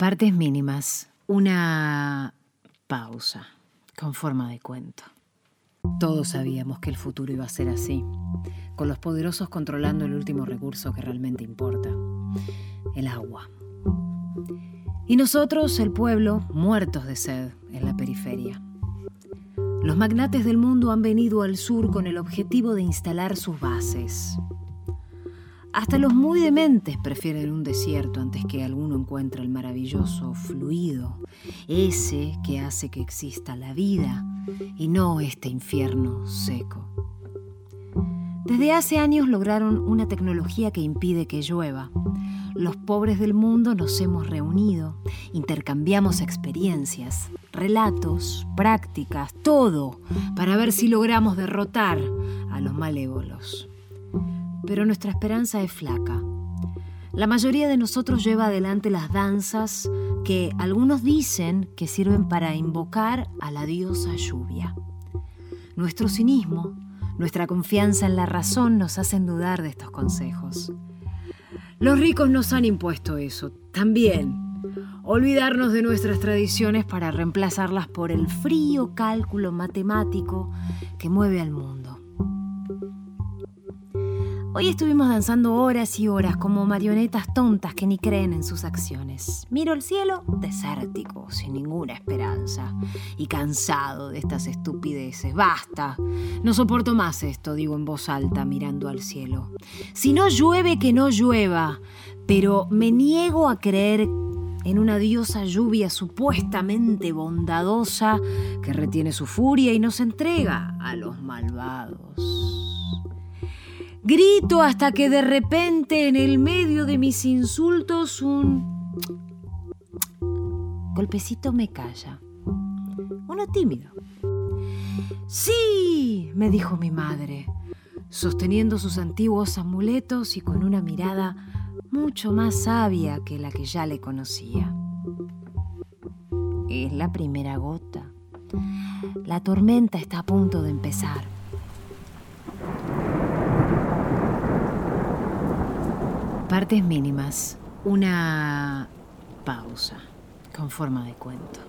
Partes mínimas. Una pausa con forma de cuento. Todos sabíamos que el futuro iba a ser así, con los poderosos controlando el último recurso que realmente importa, el agua. Y nosotros, el pueblo, muertos de sed en la periferia. Los magnates del mundo han venido al sur con el objetivo de instalar sus bases. Hasta los muy dementes prefieren un desierto antes que alguno encuentre el maravilloso fluido, ese que hace que exista la vida y no este infierno seco. Desde hace años lograron una tecnología que impide que llueva. Los pobres del mundo nos hemos reunido, intercambiamos experiencias, relatos, prácticas, todo, para ver si logramos derrotar a los malévolos pero nuestra esperanza es flaca. La mayoría de nosotros lleva adelante las danzas que algunos dicen que sirven para invocar a la diosa lluvia. Nuestro cinismo, nuestra confianza en la razón nos hacen dudar de estos consejos. Los ricos nos han impuesto eso, también. Olvidarnos de nuestras tradiciones para reemplazarlas por el frío cálculo matemático que mueve al mundo. Hoy estuvimos danzando horas y horas como marionetas tontas que ni creen en sus acciones. Miro el cielo desértico, sin ninguna esperanza, y cansado de estas estupideces. Basta. No soporto más esto, digo en voz alta, mirando al cielo. Si no llueve, que no llueva. Pero me niego a creer en una diosa lluvia supuestamente bondadosa que retiene su furia y nos entrega a los malvados. Grito hasta que de repente en el medio de mis insultos un golpecito me calla. Uno tímido. Sí, me dijo mi madre, sosteniendo sus antiguos amuletos y con una mirada mucho más sabia que la que ya le conocía. Es la primera gota. La tormenta está a punto de empezar. Partes mínimas. Una pausa con forma de cuento.